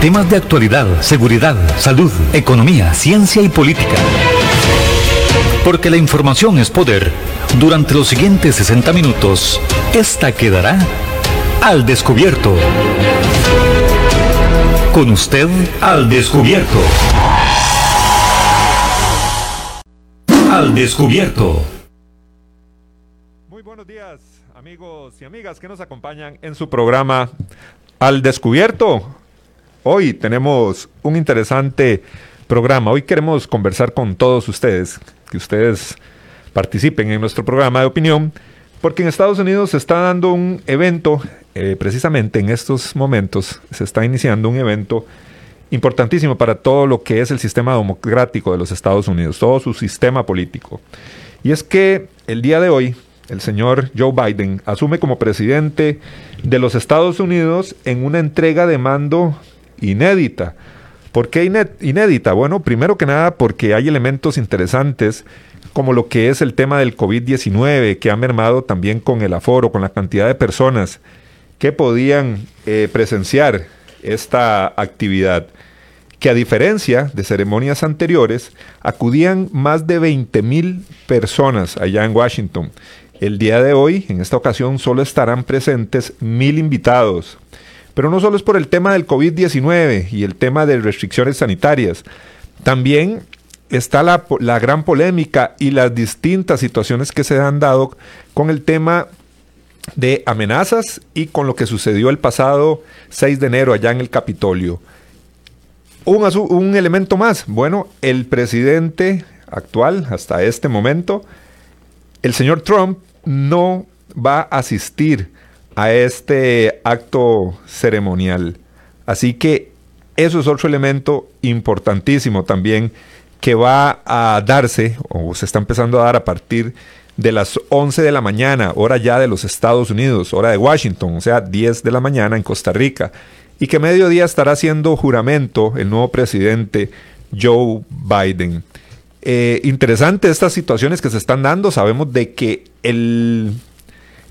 Temas de actualidad, seguridad, salud, economía, ciencia y política. Porque la información es poder. Durante los siguientes 60 minutos, esta quedará al descubierto. Con usted al descubierto. Al descubierto. Muy buenos días, amigos y amigas que nos acompañan en su programa Al descubierto. Hoy tenemos un interesante programa. Hoy queremos conversar con todos ustedes, que ustedes participen en nuestro programa de opinión, porque en Estados Unidos se está dando un evento, eh, precisamente en estos momentos se está iniciando un evento importantísimo para todo lo que es el sistema democrático de los Estados Unidos, todo su sistema político. Y es que el día de hoy el señor Joe Biden asume como presidente de los Estados Unidos en una entrega de mando inédita. ¿Por qué inédita? Bueno, primero que nada porque hay elementos interesantes como lo que es el tema del COVID-19, que ha mermado también con el aforo, con la cantidad de personas que podían eh, presenciar esta actividad, que a diferencia de ceremonias anteriores, acudían más de 20 mil personas allá en Washington. El día de hoy, en esta ocasión, solo estarán presentes mil invitados. Pero no solo es por el tema del COVID-19 y el tema de restricciones sanitarias, también está la, la, gran polémica y las distintas situaciones que se han dado con el tema de amenazas y con lo que sucedió el pasado 6 de enero allá en el Capitolio. Un, un elemento más, bueno, el presidente actual hasta este momento, el señor Trump, no va a asistir a este acto ceremonial. Así que eso es otro elemento importantísimo también que va a darse, o se está empezando a dar a partir de las 11 de la mañana, hora ya de los Estados Unidos, hora de Washington, o sea, 10 de la mañana en Costa Rica, y que mediodía estará haciendo juramento el nuevo presidente Joe Biden. Eh, interesante estas situaciones que se están dando, sabemos de que el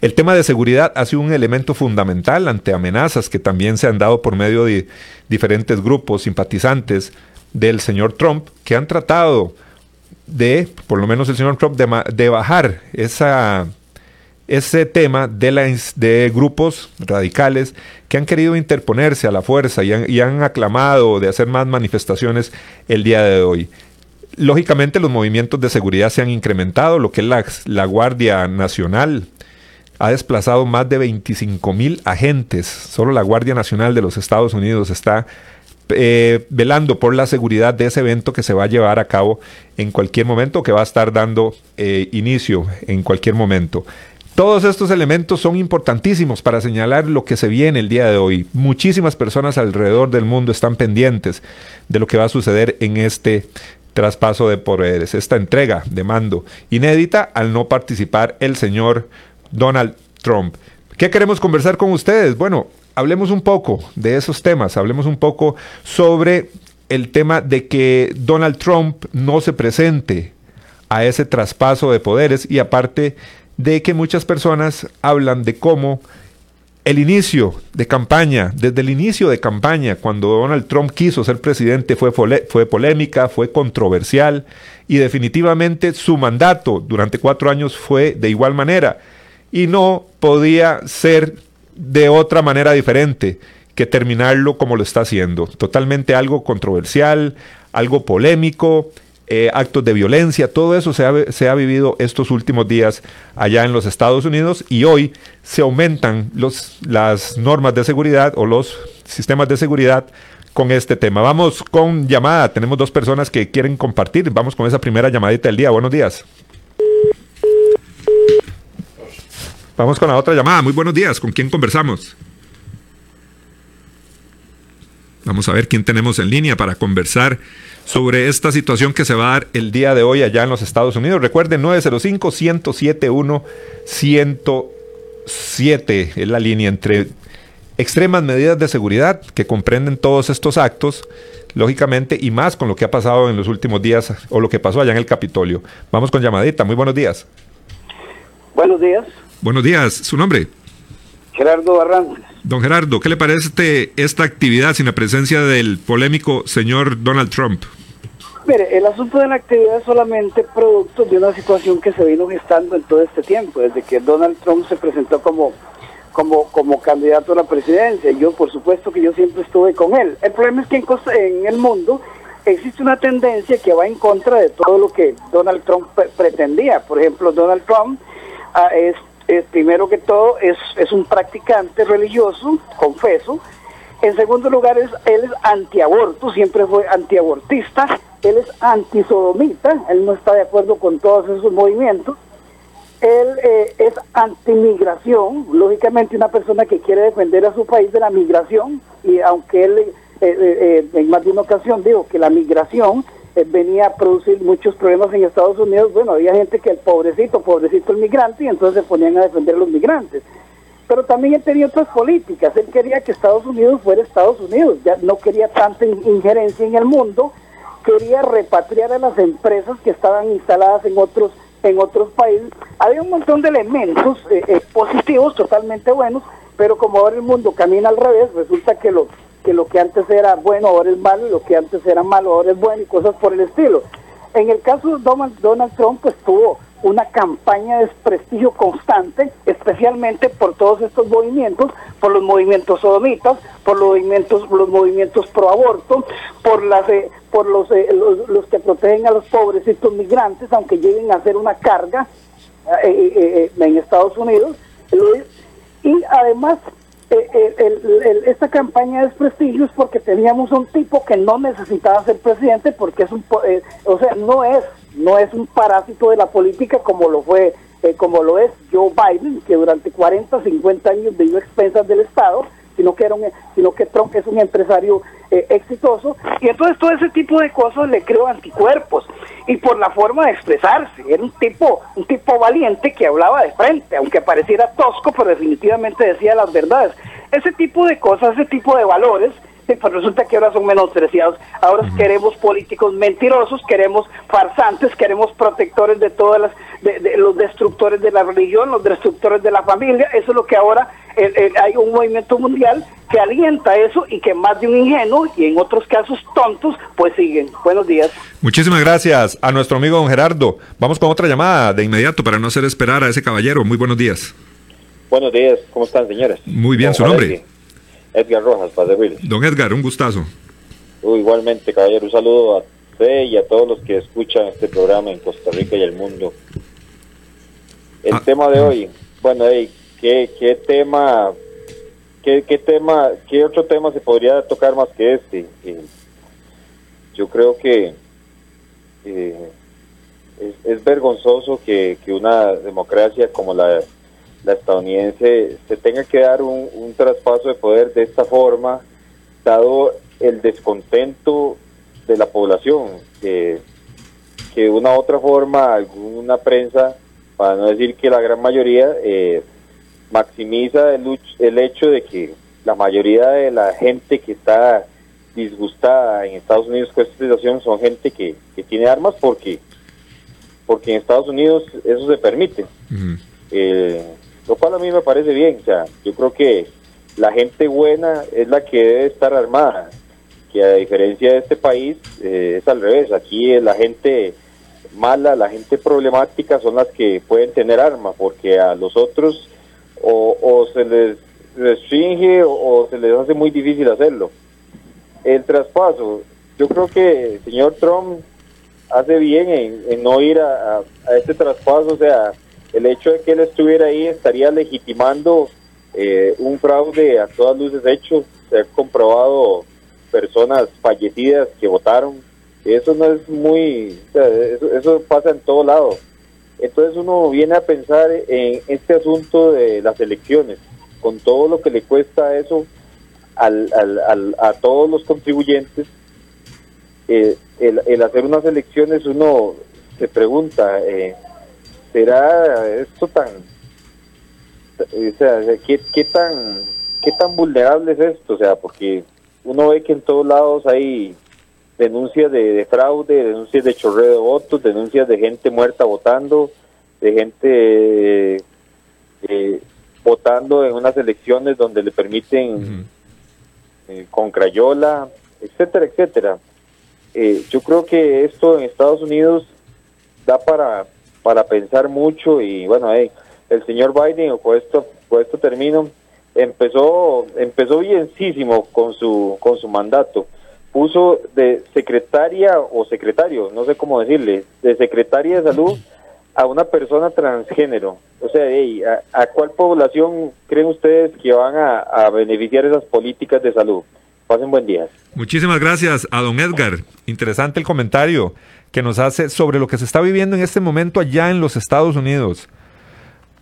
el tema de seguridad ha sido un elemento fundamental ante amenazas que también se han dado por medio de diferentes grupos simpatizantes del señor Trump que han tratado de, por lo menos el señor Trump, de, bajar ese tema de, grupos radicales que han querido interponerse a la fuerza y han, aclamado de hacer más manifestaciones el día de hoy. Lógicamente los movimientos de seguridad se han incrementado, lo que es la Guardia Nacional ha desplazado más de 25 mil agentes. Solo la Guardia Nacional de los Estados Unidos está eh, velando por la seguridad de ese evento que se va a llevar a cabo en cualquier momento, que va a estar dando eh, inicio en cualquier momento. Todos estos elementos son importantísimos para señalar lo que se viene el día de hoy. Muchísimas personas alrededor del mundo están pendientes de lo que va a suceder en este traspaso de poderes, esta entrega de mando inédita al no participar el señor Donald Trump. ¿Qué queremos conversar con ustedes? Bueno, hablemos un poco de esos temas, hablemos un poco sobre el tema de que Donald Trump no se presente a ese traspaso de poderes y aparte de que muchas personas hablan de cómo el inicio de campaña, desde el inicio de campaña, cuando Donald Trump quiso ser presidente, fue, fue polémica, fue controversial y definitivamente su mandato durante cuatro años fue de igual manera y no podía ser de otra manera diferente que terminarlo como lo está haciendo. Totalmente algo controversial, algo polémico, eh, actos de violencia, todo eso se ha, se ha, vivido estos últimos días allá en los Estados Unidos y hoy se aumentan los, las normas de seguridad o los sistemas de seguridad con este tema. Vamos con llamada, tenemos dos personas que quieren compartir, vamos con esa primera llamadita del día. Buenos días. Vamos con la otra llamada. Muy buenos días. ¿Con quién conversamos? Vamos a ver quién tenemos en línea para conversar sobre esta situación que se va a dar el día de hoy allá en los Estados Unidos. Recuerden, 905-107-107 es la línea entre extremas medidas de seguridad que comprenden todos estos actos, lógicamente, y más con lo que ha pasado en los últimos días o lo que pasó allá en el Capitolio. Vamos con llamadita. Muy buenos días. Buenos días. Buenos días, ¿su nombre? Gerardo Barrantes. Don Gerardo, ¿qué le parece esta actividad sin la presencia del polémico señor Donald Trump? Mire, el asunto de la actividad es solamente producto de una situación que se vino gestando en todo este tiempo, desde que Donald Trump se presentó como, como, como candidato a la presidencia. Yo, por supuesto que yo siempre estuve con él. El problema es que en, en el mundo existe una tendencia que va en contra de todo lo que Donald Trump pretendía. Por ejemplo, Donald Trump ah, es, primero que todo, es, es un practicante religioso, confeso. En segundo lugar, es, él es antiaborto, siempre fue antiabortista. Él es antisodomita, él no está de acuerdo con todos esos movimientos. Él eh, es antimigración, lógicamente una persona que quiere defender a su país de la migración, y aunque él eh, eh, eh, en más de una ocasión digo que la migración venía a producir muchos problemas en Estados Unidos. Bueno, había gente que el pobrecito, pobrecito el migrante, y entonces se ponían a defender los migrantes. Pero también él tenía otras políticas. Él quería que Estados Unidos fuera Estados Unidos. Ya no quería tanta injerencia en el mundo. Quería repatriar a las empresas que estaban instaladas en otros en otros países. Había un montón de elementos positivos, totalmente buenos, pero como ahora el mundo camina al revés, resulta que los que lo que antes era bueno ahora es malo y lo que antes era malo ahora es bueno y cosas por el estilo. En el caso de Donald, Trump, pues tuvo una campaña de desprestigio constante, especialmente por todos estos movimientos, por los movimientos sodomitas, por los movimientos, los movimientos pro aborto, por las eh, por los, eh, los, que protegen a los pobrecitos migrantes, aunque lleguen a ser una carga eh, en Estados Unidos. Y además eh, esta campaña de desprestigio es porque teníamos un tipo que no necesitaba ser presidente porque es un, eh, o sea, no es, no es un parásito de la política como lo fue, eh, como lo es Joe Biden, que durante 40, 50 años vivió expensas del Estado, sino que era un, sino que Trump es un empresario exitoso. Y entonces todo ese tipo de cosas le creó anticuerpos. Y por la forma de expresarse era un tipo un tipo valiente que hablaba de frente aunque pareciera tosco pero definitivamente decía las verdades. Ese tipo de cosas, ese tipo de valores, pues resulta que ahora son menospreciados. Ahora queremos políticos mentirosos, queremos farsantes, queremos protectores de todas las, de, los destructores de la religión, los destructores de la familia. Eso es lo que ahora hay un movimiento mundial que alienta eso y que más de un ingenuo y en otros casos tontos, pues siguen. Buenos días. Muchísimas gracias a nuestro amigo don Gerardo. Vamos con otra llamada de inmediato para no hacer esperar a ese caballero. Muy buenos días. Buenos días, ¿cómo están, señores? Muy bien, ¿su nombre? Edgar Rojas, Padre Willy. Don Edgar, un gustazo. igualmente, caballero, un saludo a usted y a todos los que escuchan este programa en Costa Rica y el mundo. El ah, tema de hoy, bueno, ¿qué, ¿qué, tema, qué, qué, tema, qué otro tema se podría tocar más que este? Eh, yo creo que eh, es, es, vergonzoso que, que una democracia como la la estadounidense se tenga que dar un, traspaso de poder de esta forma, dado el descontento de la población, que, que una otra forma, alguna prensa, para no decir que la gran mayoría, eh, maximiza el, el hecho de que la mayoría de la gente que está disgustada en Estados Unidos con esta situación son gente que, que tiene armas porque porque en Estados Unidos eso se permite lo cual a mí me parece bien, o sea, yo creo que la gente buena es la que debe estar armada, que a diferencia de este país eh, es al revés, aquí la gente mala, la gente problemática son las que pueden tener armas, porque a los otros o, se les restringe o, se les hace muy difícil hacerlo. El traspaso, yo creo que el señor Trump hace bien en, no ir a, a este traspaso, o sea, el hecho de que él estuviera ahí estaría legitimando eh, un fraude a todas luces hecho. Se ha comprobado personas fallecidas que votaron. Eso no es muy, eso, pasa en todo lado. Entonces uno viene a pensar en este asunto de las elecciones, con todo lo que le cuesta eso al, al, a todos los contribuyentes. Eh, el, el, hacer unas elecciones uno se pregunta, eh, será esto tan, o sea, ¿qué, qué tan, qué tan vulnerable es esto? O sea, porque uno ve que en todos lados hay denuncias de, fraude, denuncias de chorreo de votos, denuncias de gente muerta votando, de gente eh, votando en unas elecciones donde le permiten eh, con Crayola, etcétera, etcétera. Eh, yo creo que esto en Estados Unidos da para, para pensar mucho y bueno, el señor Biden, con esto, con esto termino, empezó, empezó bienísimo con su, con su mandato. Puso de secretaria o secretario, no sé cómo decirle, de secretaria de salud a una persona transgénero. O sea, ¿a, cuál población creen ustedes que van a beneficiar esas políticas de salud? Pasen buen día. Muchísimas gracias a don Edgar. Interesante el comentario que nos hace sobre lo que se está viviendo en este momento allá en los Estados Unidos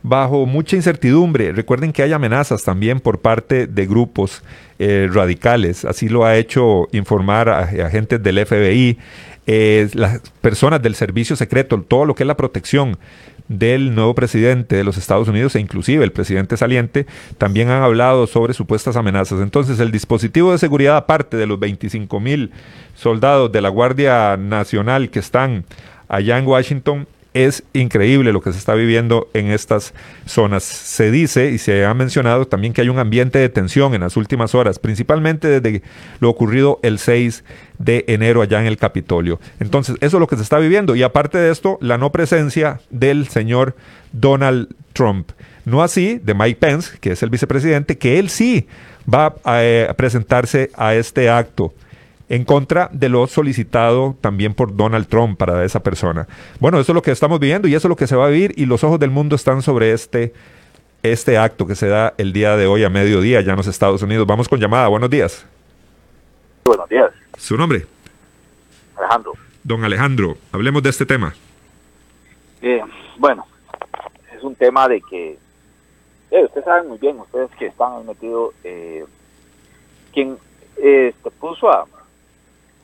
bajo mucha incertidumbre. Recuerden que hay amenazas también por parte de grupos eh, radicales. Así lo ha hecho informar a, agentes del FBI, eh, las personas del servicio secreto, todo lo que es la protección del nuevo presidente de los Estados Unidos e inclusive el presidente saliente también han hablado sobre supuestas amenazas. Entonces el dispositivo de seguridad, aparte de los 25 mil soldados de la Guardia Nacional que están allá en Washington, es increíble lo que se está viviendo en estas zonas. Se dice y se ha mencionado también que hay un ambiente de tensión en las últimas horas, principalmente desde lo ocurrido el 6 de enero allá en el Capitolio. Entonces, eso es lo que se está viviendo. Y aparte de esto, la no presencia del señor Donald Trump. No así de Mike Pence, que es el vicepresidente, que él sí va a, eh, presentarse a este acto en contra de lo solicitado también por Donald Trump para esa persona. Bueno, eso es lo que estamos viviendo y eso es lo que se va a vivir y los ojos del mundo están sobre este, este acto que se da el día de hoy a mediodía ya en los Estados Unidos. Vamos con llamada. Buenos días. Buenos días. ¿Su nombre? Alejandro. Don Alejandro, hablemos de este tema. Eh, bueno, es un tema de que, eh, ustedes saben muy bien, ustedes que están metidos, eh, quien eh, puso a,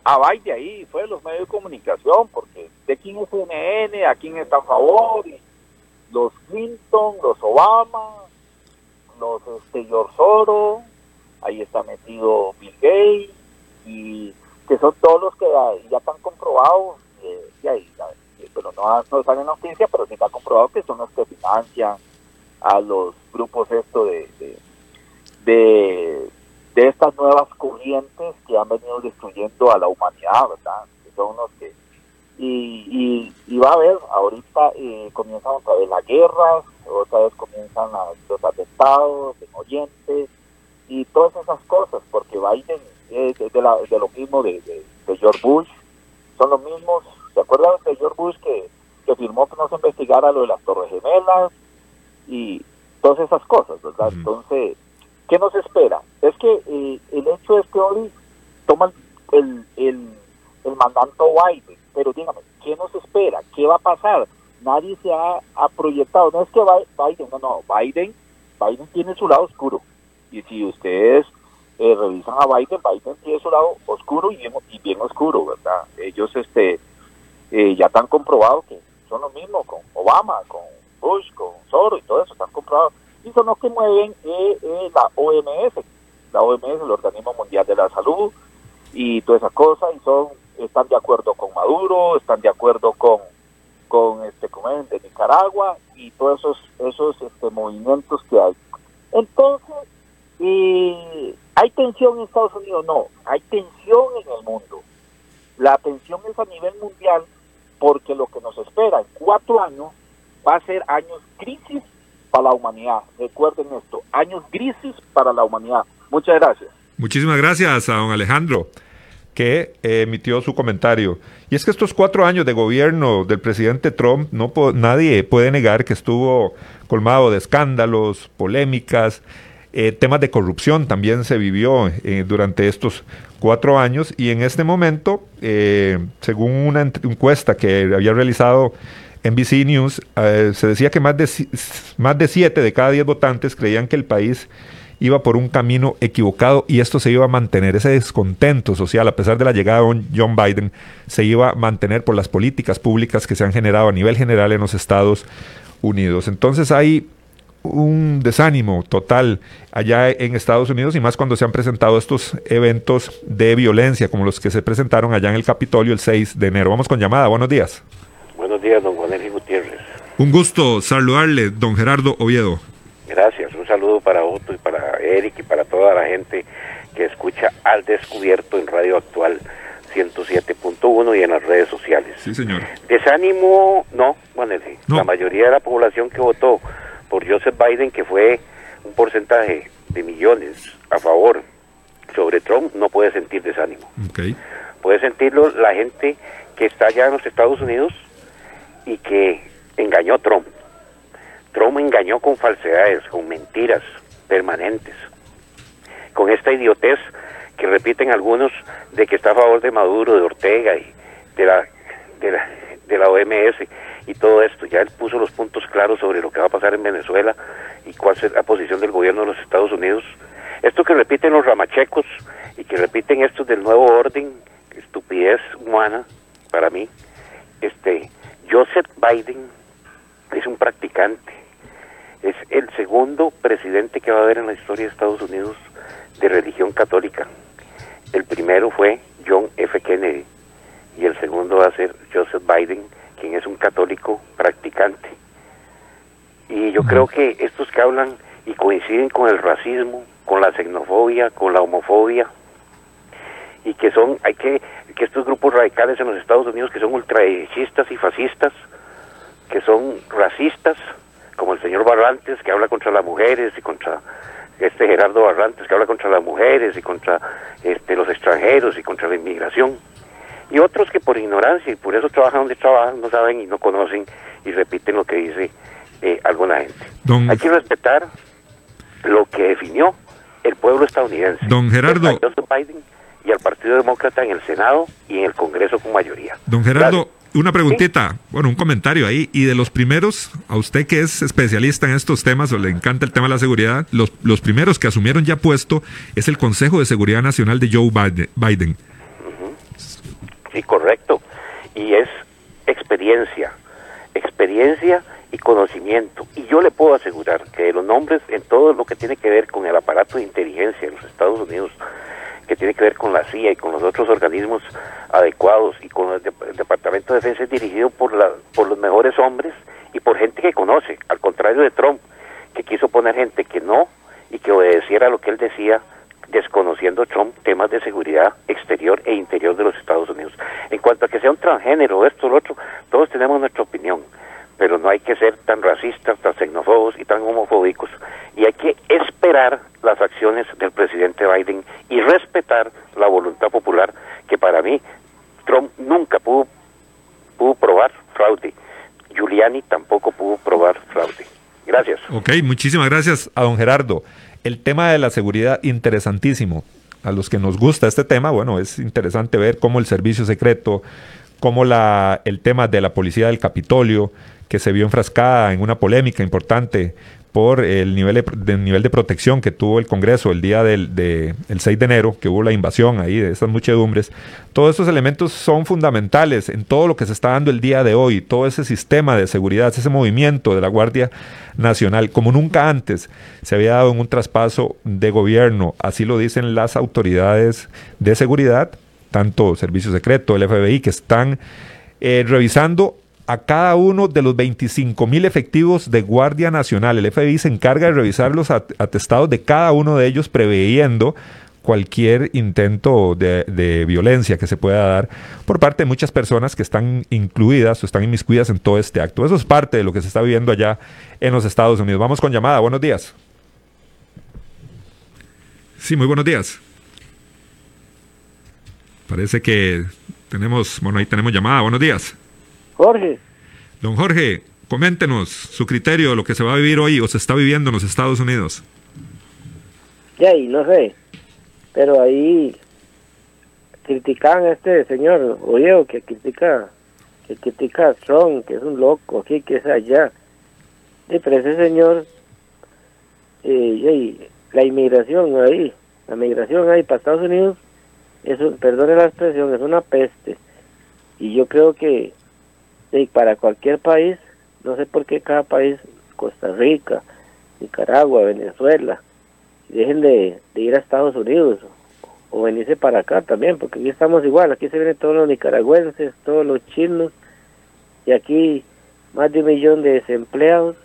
a Biden ahí, fue de los medios de comunicación, porque de quién es CNN, a quién está a favor, los Clinton, los Obama, los este, George Soros, ahí está metido Bill Gates, y que son todos los que ya, están comprobados, eh, pero no, no salen noticias, pero sí está comprobado que son los que financian a los grupos esto de, de de estas nuevas corrientes que han venido destruyendo a la humanidad, ¿verdad? Que son los que... Y, y, va a haber, ahorita eh, comienzan otra vez las guerras, otra vez comienzan los atentados en Oriente y todas esas cosas, porque Biden es de, lo mismo de, George Bush, son los mismos, ¿se acuerdan de George Bush que, que firmó que no se investigara lo de las Torres Gemelas y todas esas cosas, ¿verdad? Entonces ¿Qué nos espera? Es que eh, el hecho es que hoy toman el, el, el mandato Biden, pero dígame, ¿qué nos espera? ¿Qué va a pasar? Nadie se ha, proyectado, no es que Biden, no, no, Biden, Biden tiene su lado oscuro. Y si ustedes eh, revisan a Biden, Biden tiene su lado oscuro y bien, y bien oscuro, ¿verdad? Ellos este eh, ya están comprobados que son lo mismo con Obama, con Bush, con Soros y todo eso, están comprobados y son los que mueven eh, eh, la OMS, la OMS, el Organismo Mundial de la Salud, y todas esas cosas, y son están de acuerdo con Maduro, están de acuerdo con con este con de Nicaragua y todos esos esos este, movimientos que hay. Entonces, y ¿hay tensión en Estados Unidos? No, hay tensión en el mundo. La tensión es a nivel mundial porque lo que nos espera en cuatro años va a ser años crisis para la humanidad. Recuerden esto, años grises para la humanidad. Muchas gracias. Muchísimas gracias a don Alejandro que emitió su comentario. Y es que estos cuatro años de gobierno del presidente Trump, no nadie puede negar que estuvo colmado de escándalos, polémicas, eh, temas de corrupción también se vivió eh, durante estos cuatro años y en este momento, eh, según una encuesta que había realizado NBC News eh, se decía que más de, más de 7 de cada 10 votantes creían que el país iba por un camino equivocado y esto se iba a mantener. Ese descontento social, a pesar de la llegada de John Biden, se iba a mantener por las políticas públicas que se han generado a nivel general en los Estados Unidos. Entonces hay un desánimo total allá en Estados Unidos y más cuando se han presentado estos eventos de violencia como los que se presentaron allá en el Capitolio el 6 de enero. Vamos con llamada. Buenos días. Días, don Juan Gutiérrez. Un gusto saludarle, don Gerardo Oviedo. Gracias, Un saludo para Otto y para Eric y para toda la gente que escucha al descubierto en Radio Actual 107.1 y en las redes sociales. Sí, señor. Desánimo, no, sí, No. la mayoría de la población que votó por Joseph Biden, que fue un porcentaje de millones a favor sobre Trump, no puede sentir desánimo. Ok. Puede sentirlo la gente que está allá en los Estados Unidos y que engañó Trump. Trump engañó con falsedades, con mentiras permanentes, con esta idiotez que repiten algunos de que está a favor de Maduro, de Ortega y de la, de la, de la OMS y todo esto. Ya él puso los puntos claros sobre lo que va a pasar en Venezuela y cuál es la posición del gobierno de los Estados Unidos. Esto que repiten los ramachecos y que repiten estos del nuevo orden, estupidez humana para mí. Este Joseph Biden es un practicante, es el segundo presidente que va a haber en la historia de Estados Unidos de religión católica. El primero fue John F. Kennedy y el segundo va a ser Joseph Biden, quien es un católico practicante. Y yo creo que estos que hablan y coinciden con el racismo, con la xenofobia, con la homofobia, y que son, hay que, que estos grupos radicales en los Estados Unidos que son ultraderechistas y fascistas, que son racistas, como el señor Barrantes que habla contra las mujeres y contra este Gerardo Barrantes que habla contra las mujeres y contra este, los extranjeros y contra la inmigración. Y otros que por ignorancia y por eso trabajan donde trabajan, no saben y no conocen y repiten lo que dice eh, alguna gente. Don- Hay que respetar lo que definió el pueblo estadounidense. Don Gerardo. Biden y al Partido Demócrata en el Senado y en el Congreso con mayoría. Don Gerardo, Gracias. una preguntita, bueno, un comentario ahí. Y de los primeros, a usted que es especialista en estos temas o le encanta el tema de la seguridad, los, los primeros que asumieron ya puesto es el Consejo de Seguridad Nacional de Joe Biden. Biden. Sí, correcto. Y es experiencia, experiencia y conocimiento. Y yo le puedo asegurar que de los nombres en todo lo que tiene que ver con el aparato de inteligencia de los Estados Unidos, que tiene que ver con la CIA y con los otros organismos adecuados y con el, Dep- el Departamento de Defensa es dirigido por, la, por los mejores hombres y por gente que conoce, al contrario de Trump, que quiso poner gente que no y que obedeciera lo que él decía desconociendo Trump temas de seguridad exterior e interior de los Estados Unidos. En cuanto a que sea un transgénero, esto, lo otro, todos tenemos nuestra opinión, no hay que ser tan racistas, tan xenófobos y tan homofóbicos. Y hay que esperar las acciones del presidente Biden y respetar la voluntad popular, que para mí Trump nunca pudo, pudo probar fraude. Giuliani tampoco pudo probar fraude. Gracias. Ok, muchísimas gracias a don Gerardo. El tema de la seguridad, interesantísimo. A los que nos gusta este tema, bueno, es interesante ver cómo el servicio secreto, cómo la, el tema de la policía del Capitolio, que se vio enfrascada en una polémica importante por el nivel de, nivel de protección que tuvo el Congreso el día del de, el 6 de enero, que hubo la invasión ahí de esas muchedumbres. Todos estos elementos son fundamentales en todo lo que se está dando el día de hoy, todo ese sistema de seguridad, ese movimiento de la Guardia Nacional, como nunca antes se había dado en un traspaso de gobierno, así lo dicen las autoridades de seguridad, tanto Servicio Secreto, el FBI, que están eh, revisando a cada uno de los 25 mil efectivos de Guardia Nacional. El FBI se encarga de revisar los at- atestados de cada uno de ellos, preveyendo cualquier intento de, de violencia que se pueda dar por parte de muchas personas que están incluidas o están inmiscuidas en todo este acto. Eso es parte de lo que se está viviendo allá en los Estados Unidos. Vamos con llamada. Buenos días. Sí, muy buenos días. Parece que tenemos, bueno, ahí tenemos llamada. Buenos días. Jorge, Don Jorge, coméntenos su criterio de lo que se va a vivir hoy o se está viviendo en los Estados Unidos. ya ahí, no sé, pero ahí critican a este señor Olleo que critica, que critica a Trump, que es un loco aquí, que es allá. Y pero ese señor, eh, la inmigración ahí, la migración ahí para Estados Unidos, es un, perdone la expresión, es una peste. Y yo creo que eh, para cualquier país, no sé por qué cada país, Costa Rica, Nicaragua, Venezuela, dejen de, ir a Estados Unidos o, o venirse para acá también, porque aquí estamos igual, aquí se vienen todos los nicaragüenses, todos los chinos, y aquí más de un millón de desempleados,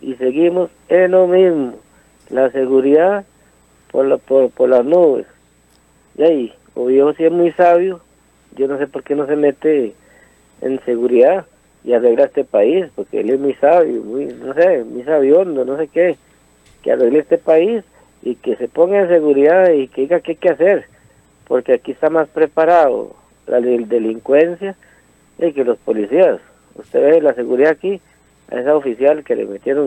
y seguimos en lo mismo. la seguridad por, la, por, por las nubes. Y ahí, Oviedo sí es muy sabio, yo no sé por qué no se mete en seguridad y arregla este país, porque él es muy sabio, muy, no sé, muy sabiondo, no sé qué, que arregle este país y que se ponga en seguridad y que diga qué hay que hacer, porque aquí está más preparado la del- delincuencia y que los policías. Usted ve la seguridad aquí, a esa oficial que le metieron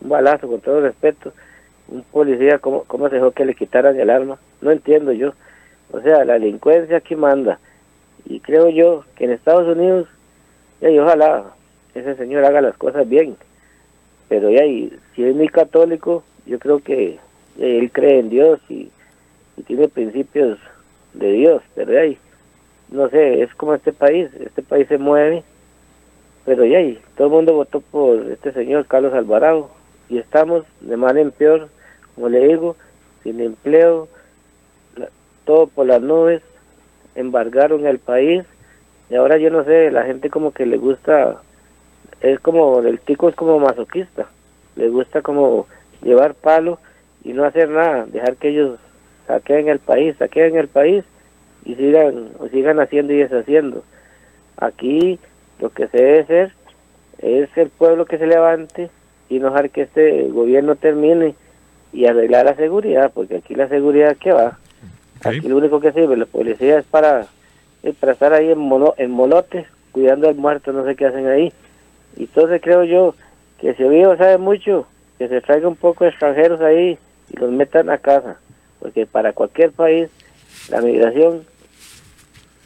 un balazo, con todo respeto, un policía, ¿cómo, cómo se dejó que le quitaran el arma? No entiendo yo. O sea, la delincuencia aquí manda. Y creo yo que en Estados Unidos, y ojalá ese señor haga las cosas bien. Pero ya, y si es muy católico, yo creo que ya, él cree en Dios y, tiene principios de Dios. Pero ya, y, no sé, es como este país. Este país se mueve. Pero ya, y todo el mundo votó por este señor Carlos Alvarado. Y estamos de mal en peor, como le digo, sin empleo, todo por las nubes, embargaron el país. Y ahora yo no sé, la gente como que le gusta, es como, el tico es como masoquista, le gusta como llevar palo y no hacer nada, dejar que ellos saqueen el país, saqueen el país y sigan, sigan haciendo y deshaciendo. Aquí lo que se debe hacer es el pueblo que se levante y no dejar que este gobierno termine y arreglar la seguridad, porque aquí la seguridad que va, aquí lo único que sirve la policía es para, es para estar ahí en, mono, en molotes, cuidando al muerto, no sé qué hacen ahí. Y entonces creo yo que si Oviedo sabe mucho, que se traiga un poco de extranjeros ahí y los metan a casa, porque para cualquier país la migración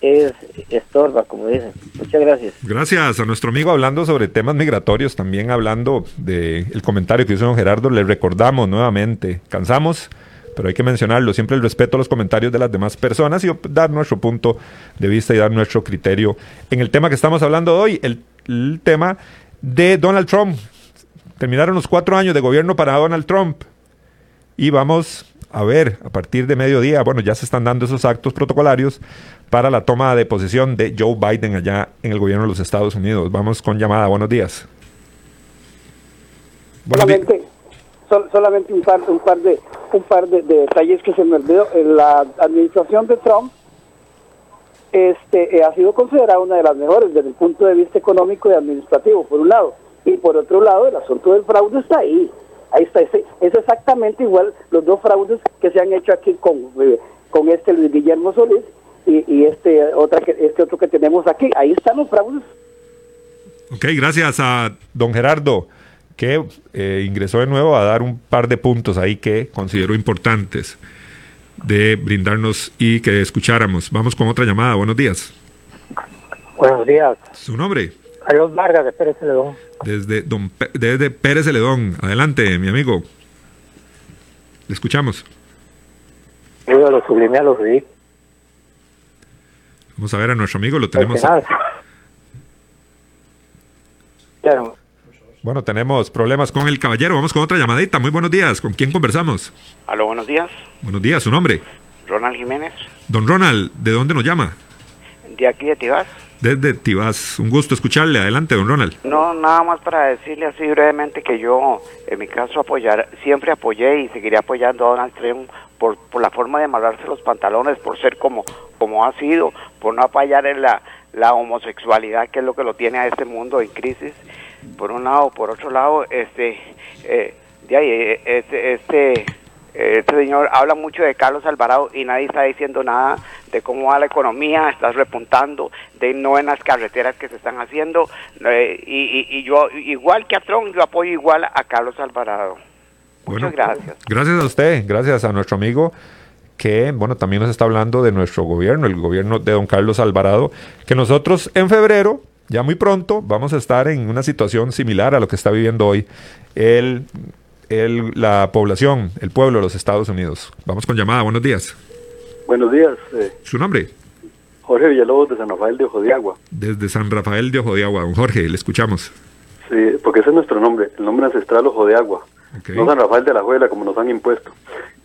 es estorba, como dicen. Muchas gracias. Gracias a nuestro amigo hablando sobre temas migratorios, también hablando del comentario que hizo don Gerardo, le recordamos nuevamente, cansamos, pero hay que mencionarlo, siempre el respeto a los comentarios de las demás personas y dar nuestro punto de vista y dar nuestro criterio en el tema que estamos hablando hoy, el, tema de Donald Trump. Terminaron los cuatro años de gobierno para Donald Trump y vamos a ver a partir de mediodía, bueno, ya se están dando esos actos protocolarios para la toma de posesión de Joe Biden allá en el gobierno de los Estados Unidos. Vamos con llamada, buenos días. Solamente, sol- solamente un par, un par de un par de, de detalles que se me olvidó. En la administración de Trump este eh, ha sido considerada una de las mejores desde el punto de vista económico y administrativo, por un lado. Y por otro lado, el asunto del fraude está ahí. Ahí está. ese- Es exactamente igual los dos fraudes que se han hecho aquí con, eh, con este Luis Guillermo Solís y, y este, otra que, este otro que tenemos aquí. Ahí están los fraudes. Ok, gracias a don Gerardo, que eh, ingresó de nuevo a dar un par de puntos ahí que considero importantes de brindarnos y que escucháramos. Vamos con otra llamada, buenos días. Buenos días. Su nombre, Carlos Vargas de Pérez Celedón. desde, don desde Pérez Celedón. Adelante, mi amigo. Le escuchamos. Yo lo sublime a lo ridículo. Vamos a ver a nuestro amigo, lo tenemos. Claro. Bueno, tenemos problemas con el caballero. Vamos con otra llamadita. Muy buenos días. ¿Con quién conversamos? Aló, buenos días. Buenos días, su nombre. Ronald Jiménez, Don Ronald, ¿de dónde nos llama? de aquí de Tibás. Desde Tibás. Un gusto escucharle. Adelante, don Ronald. No, nada más para decirle así brevemente que yo, en mi caso, apoyar, siempre apoyé y seguiré apoyando a Donald Trump por, por la forma de amarrarse los pantalones, por ser como, como ha sido, por no apoyar en la, la homosexualidad, que es lo que lo tiene a este mundo en crisis, por un lado, por otro lado, este, eh, de ahí, eh, este, este, este señor habla mucho de Carlos Alvarado y nadie está diciendo nada de cómo va la economía, está repuntando, de no en las carreteras que se están haciendo, eh, y, y- y yo, igual que a Trump, yo apoyo igual a Carlos Alvarado. Bueno, Muchas gracias. Gracias a usted, gracias a nuestro amigo que, bueno, también nos está hablando de nuestro gobierno, el gobierno de don Carlos Alvarado, que nosotros en febrero, ya muy pronto, vamos a estar en una situación similar a lo que está viviendo hoy el, el- la población, el pueblo de los Estados Unidos. Vamos con llamada, buenos días. Buenos días, eh, ¿Su nombre? Jorge Villalobos de San Rafael de Ojo de Agua. Desde San Rafael de Ojo de Agua. Don Jorge, le escuchamos. Sí, porque ese es nuestro nombre, el nombre ancestral Ojo de Agua. No San Rafael de la Juela como nos han impuesto.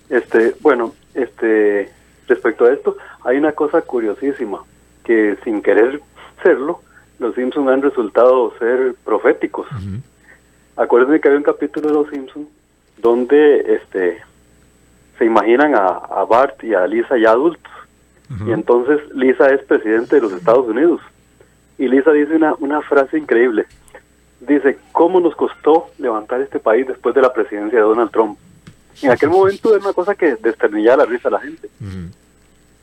Este, bueno, este, respecto a esto, hay una cosa curiosísima, que sin querer serlo, los Simpsons han resultado ser proféticos. Acuérdense que había un capítulo de Los Simpsons donde este se imaginan a, a Bart y a Lisa ya adultos. Y entonces Lisa es presidente de los Estados Unidos. Y Lisa dice una, una frase increíble. Dice, ¿cómo nos costó levantar este país después de la presidencia de Donald Trump? En aquel momento era una cosa que desternillaba la risa a la gente.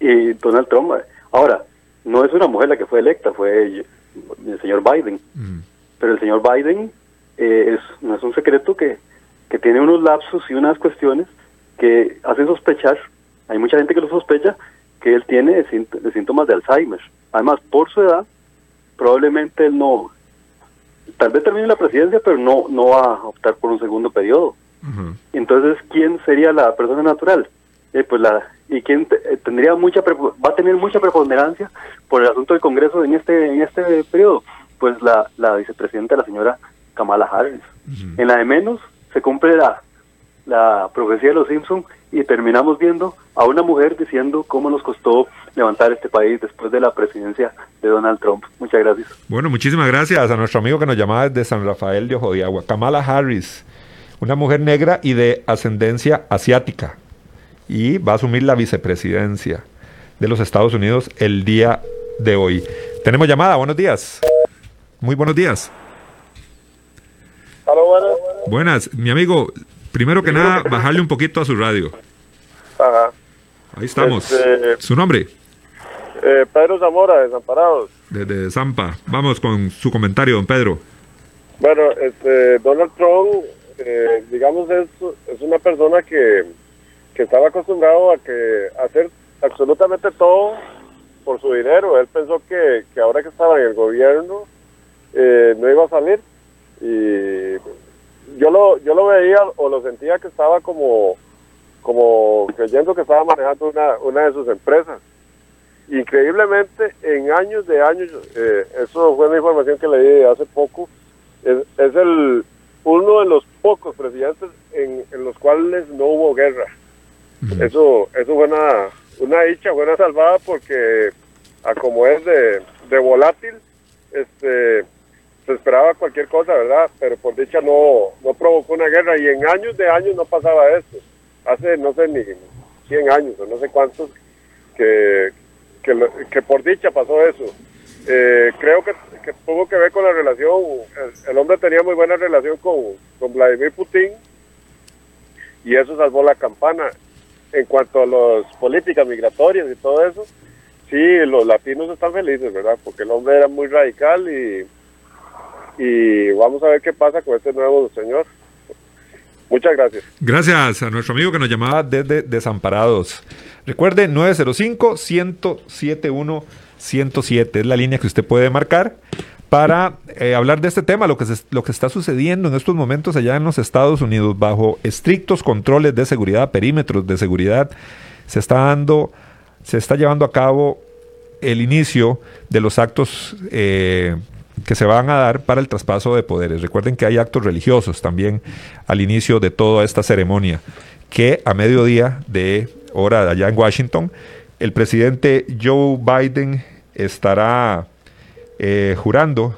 Y Donald Trump, ahora, no es una mujer la que fue electa, fue el, señor Biden. Pero el señor Biden eh, es, no es un secreto que, que tiene unos lapsos y unas cuestiones que hacen sospechar, hay mucha gente que lo sospecha, que él tiene de síntomas de Alzheimer. Además, por su edad, probablemente él no, tal vez termine la presidencia, pero no, no va a optar por un segundo periodo. Entonces, ¿quién sería la persona natural? Eh, pues la y quién te- eh, tendría mucha va a tener mucha preponderancia por el asunto del Congreso en este en este periodo, pues la, la vicepresidenta la señora Kamala Harris. En la de menos se cumple la la profecía de los Simpson y terminamos viendo a una mujer diciendo cómo nos costó levantar este país después de la presidencia de Donald Trump. Muchas gracias. Bueno, muchísimas gracias a nuestro amigo que nos llamaba desde San Rafael de Ojo de Agua. Kamala Harris, una mujer negra y de ascendencia asiática. Y va a asumir la vicepresidencia de los Estados Unidos el día de hoy. Tenemos llamada, buenos días. Muy buenos días. Aló, buenas. Buenas, mi amigo. Primero que nada, bajarle un poquito a su radio. Ajá. Ahí estamos. Este- Su nombre, Eh, Pedro Zamora, Desamparados. desde Zampa. Vamos con su comentario, don Pedro. Bueno, este, Donald Trump, eh, digamos, es, es una persona que, que estaba acostumbrado a que hacer absolutamente todo por su dinero. Él pensó que, que ahora que estaba en el gobierno eh, no iba a salir y yo lo yo lo veía o lo sentía que estaba como como creyendo que estaba manejando una, una de sus empresas. Increíblemente, en años de años, eh, eso fue una información que leí hace poco, es, es el uno de los pocos presidentes en, en los cuales no hubo guerra. Eso eso fue una, una dicha, fue una salvada porque a como es de, de volátil, este se esperaba cualquier cosa, ¿verdad? Pero por dicha no, no provocó una guerra y en años de años no pasaba esto. Hace, no sé, ni 100 años o no sé cuántos que, que, por dicha pasó eso. Eh, creo que, que tuvo que ver con la relación, el, el hombre tenía muy buena relación con, con Vladimir Putin y eso salvó la campana. En cuanto a las políticas migratorias y todo eso, sí, los latinos están felices, ¿verdad? Porque el hombre era muy radical y, y vamos a ver qué pasa con este nuevo señor. Muchas gracias. Gracias a nuestro amigo que nos llamaba desde Desamparados. Recuerde 905-107-107 es la línea que usted puede marcar para eh, hablar de este tema, lo que, lo que está sucediendo en estos momentos allá en los Estados Unidos bajo estrictos controles de seguridad, perímetros de seguridad, se está dando, se está llevando a cabo el inicio de los actos eh, que se van a dar para el traspaso de poderes. Recuerden que hay actos religiosos también al inicio de toda esta ceremonia, que a mediodía de hora allá en Washington, el presidente Joe Biden estará eh, jurando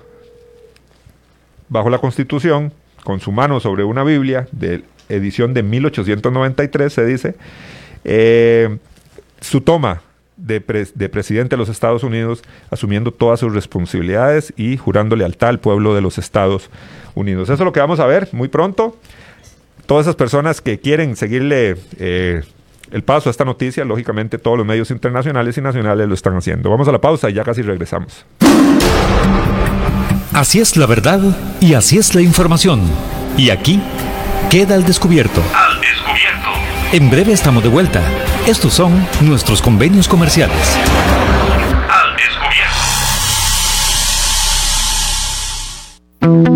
bajo la Constitución, con su mano sobre una Biblia de edición de 1893, se dice, eh, su toma de, de presidente de los Estados Unidos, asumiendo todas sus responsabilidades y jurando lealtad al pueblo de los Estados Unidos. Eso es lo que vamos a ver muy pronto. Todas esas personas que quieren seguirle eh, el paso a esta noticia, lógicamente todos los medios internacionales y nacionales lo están haciendo. Vamos a la pausa y ya casi regresamos. Así es la verdad y así es la información. Y aquí queda al descubierto. Al descubierto. En breve estamos de vuelta. Estos son nuestros convenios comerciales. Al descubierto.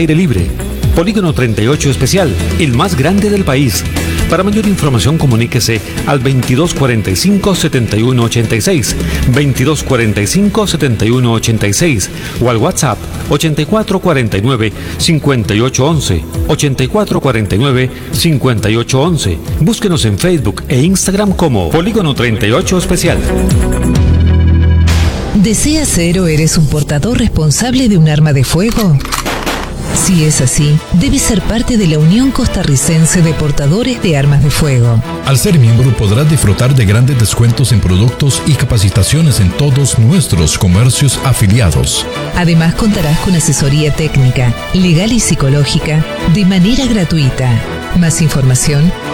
libre. Polígono 38 Especial, el más grande del país. Para mayor información comuníquese al 2245-7186, 2245-7186 o al WhatsApp 8449-5811, 8449-5811. Búsquenos en Facebook e Instagram como Polígono 38 Especial. ¿Deseas ser o eres un portador responsable de un arma de fuego? Si es así, debes ser parte de la Unión Costarricense de Portadores de Armas de Fuego. Al ser miembro podrás disfrutar de grandes descuentos en productos y capacitaciones en todos nuestros comercios afiliados. Además contarás con asesoría técnica, legal y psicológica de manera gratuita. Más información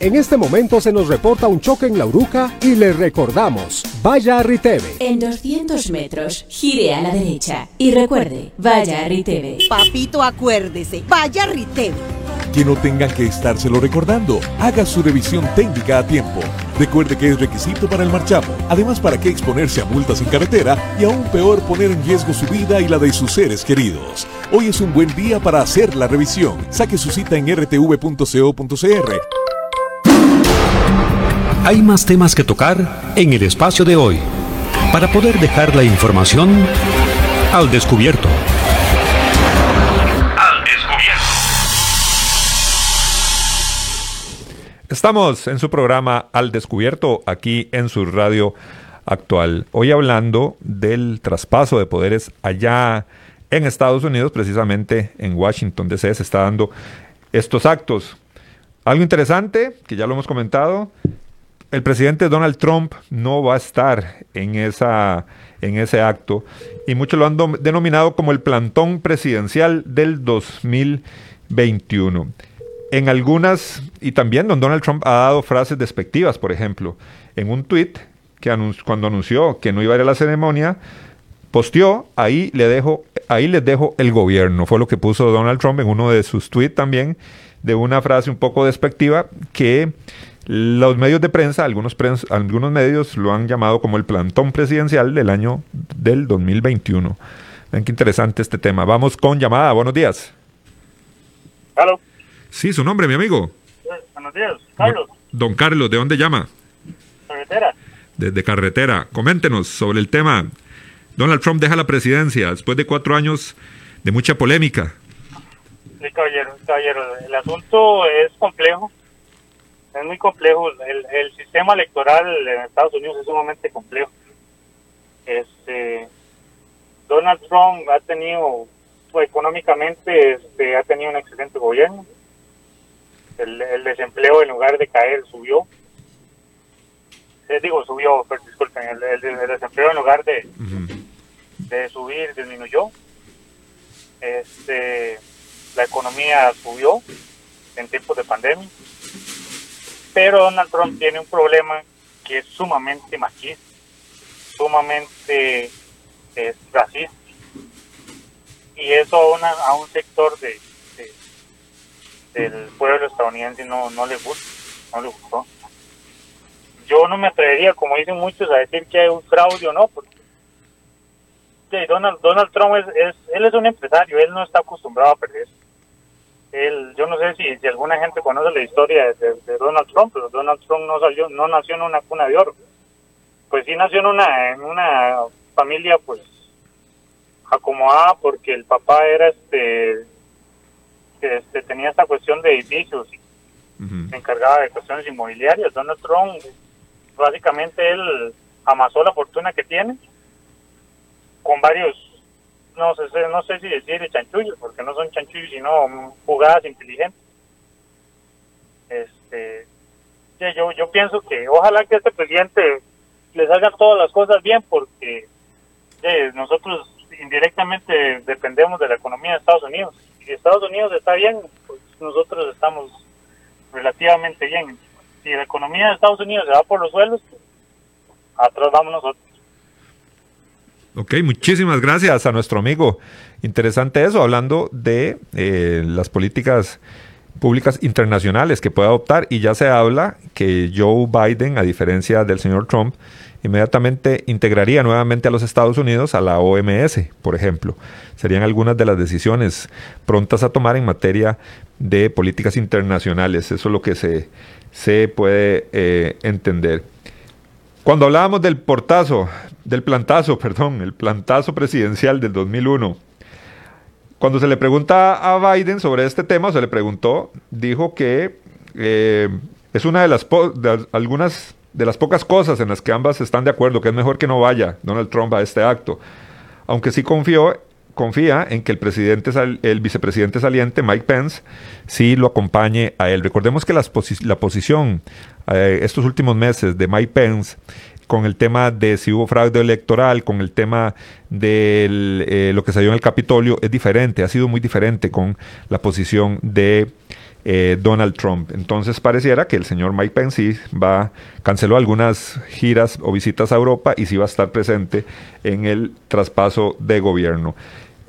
En este momento se nos reporta un choque en la Uruca y le recordamos, vaya a Riteve. En 200 metros, gire a la derecha y recuerde, vaya a Riteve. Papito, acuérdese, vaya a Riteve. Que no tengan que estárselo recordando, haga su revisión técnica a tiempo. Recuerde que es requisito para el marchamo. Además, ¿para qué exponerse a multas en carretera y aún peor poner en riesgo su vida y la de sus seres queridos? Hoy es un buen día para hacer la revisión. Saque su cita en rtv.co.cr. Hay más temas que tocar en el espacio de hoy para poder dejar la información al descubierto. Al descubierto. Estamos en su programa Al Descubierto, aquí en su radio actual. Hoy hablando del traspaso de poderes allá en Estados Unidos, precisamente en Washington DC, se está dando estos actos. Algo interesante, que ya lo hemos comentado, el presidente Donald Trump no va a estar en, esa, en ese acto y muchos lo han do- denominado como el plantón presidencial del 2021. En algunas, y también don Donald Trump ha dado frases despectivas, por ejemplo, en un tuit que anun- cuando anunció que no iba a ir a la ceremonia, posteó, ahí, le dejo, ahí les dejo el gobierno. Fue lo que puso Donald Trump en uno de sus tweets también, de una frase un poco despectiva que los medios de prensa, algunos, algunos medios lo han llamado como el plantón presidencial del año del 2021. Ven qué interesante este tema. Vamos con llamada. Buenos días. Aló. Sí, su nombre, mi amigo. Buenos días, Carlos, Don Carlos, ¿de dónde llama? carretera. Desde carretera. Coméntenos sobre el tema. Donald Trump deja la presidencia después de cuatro años de mucha polémica. Sí, caballero, caballero, el asunto es complejo, es muy complejo. El, el sistema electoral en Estados Unidos es sumamente complejo. Este, Donald Trump ha tenido, pues, económicamente, este, ha tenido un excelente gobierno. El, el desempleo, en lugar de caer, subió. Eh, digo, subió, pero disculpen, el, el- el desempleo, en lugar de, de subir, disminuyó. Este, la economía subió en tiempos de pandemia. Pero Donald Trump tiene un problema que es sumamente machista, sumamente eh, racista. Y eso a, una- a un sector de, de- del pueblo estadounidense no, no le gusta, no le gustó. Yo no me atrevería, como dicen muchos, a decir que hay un fraude o no, porque Donald, Donald Trump es, es, él es un empresario, él no está acostumbrado a perder. Él, yo no sé si, si alguna gente conoce la historia de, de Donald Trump, pero Donald Trump no salió, no nació en una cuna de oro. Pues sí nació en una, en una familia pues acomodada porque el papá era este este, tenía esta cuestión de edificios se encargaba de cuestiones inmobiliarias. Donald Trump, básicamente él amasó la fortuna que tiene con varios, no sé, no sé si decir chanchullos, porque no son chanchullos, sino jugadas inteligentes. Este, yo, yo pienso que ojalá que este presidente le salgan todas las cosas bien, porque nosotros indirectamente dependemos de la economía de Estados Unidos. Si Estados Unidos está bien, pues nosotros estamos relativamente bien. Si la economía de Estados Unidos se va por los suelos, pues, atrás vamos nosotros. Ok, muchísimas gracias a nuestro amigo. Interesante eso, hablando de eh, las políticas públicas internacionales que puede adoptar y ya se habla que Joe Biden, a diferencia del señor Trump, inmediatamente integraría nuevamente a los Estados Unidos a la OMS, por ejemplo. Serían algunas de las decisiones prontas a tomar en materia de políticas internacionales. Eso es lo que se, se puede eh, entender. Cuando hablábamos del portazo, del plantazo, perdón, el plantazo presidencial del 2001, cuando se le pregunta a Biden sobre este tema, se le preguntó, dijo que eh, es una de las algunas de las pocas cosas en las que ambas están de acuerdo, que es mejor que no vaya Donald Trump a este acto. Aunque sí confió, confía en que el presidente el vicepresidente saliente Mike Pence sí lo acompañe a él. Recordemos que la posición eh, estos últimos meses de Mike Pence con el tema de si hubo fraude electoral, con el tema de eh, lo que salió en el Capitolio, es diferente, ha sido muy diferente con la posición de eh, Donald Trump. Entonces pareciera que el señor Mike Pence sí va, canceló algunas giras o visitas a Europa y sí va a estar presente en el traspaso de gobierno.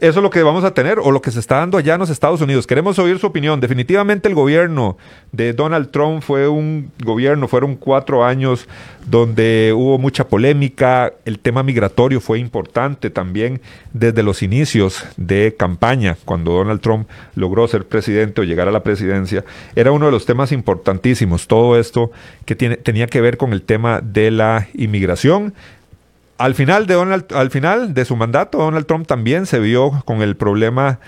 Eso es lo que vamos a tener o lo que se está dando allá en los Estados Unidos. Queremos oír su opinión. Definitivamente el gobierno de Donald Trump fue un gobierno, fueron cuatro años donde hubo mucha polémica. El tema migratorio fue importante también desde los inicios de campaña, cuando Donald Trump logró ser presidente o llegar a la presidencia. Era uno de los temas importantísimos. Todo esto que tiene, tenía que ver con el tema de la inmigración al final, de Donald, al final de su mandato, Donald Trump también se vio con el problema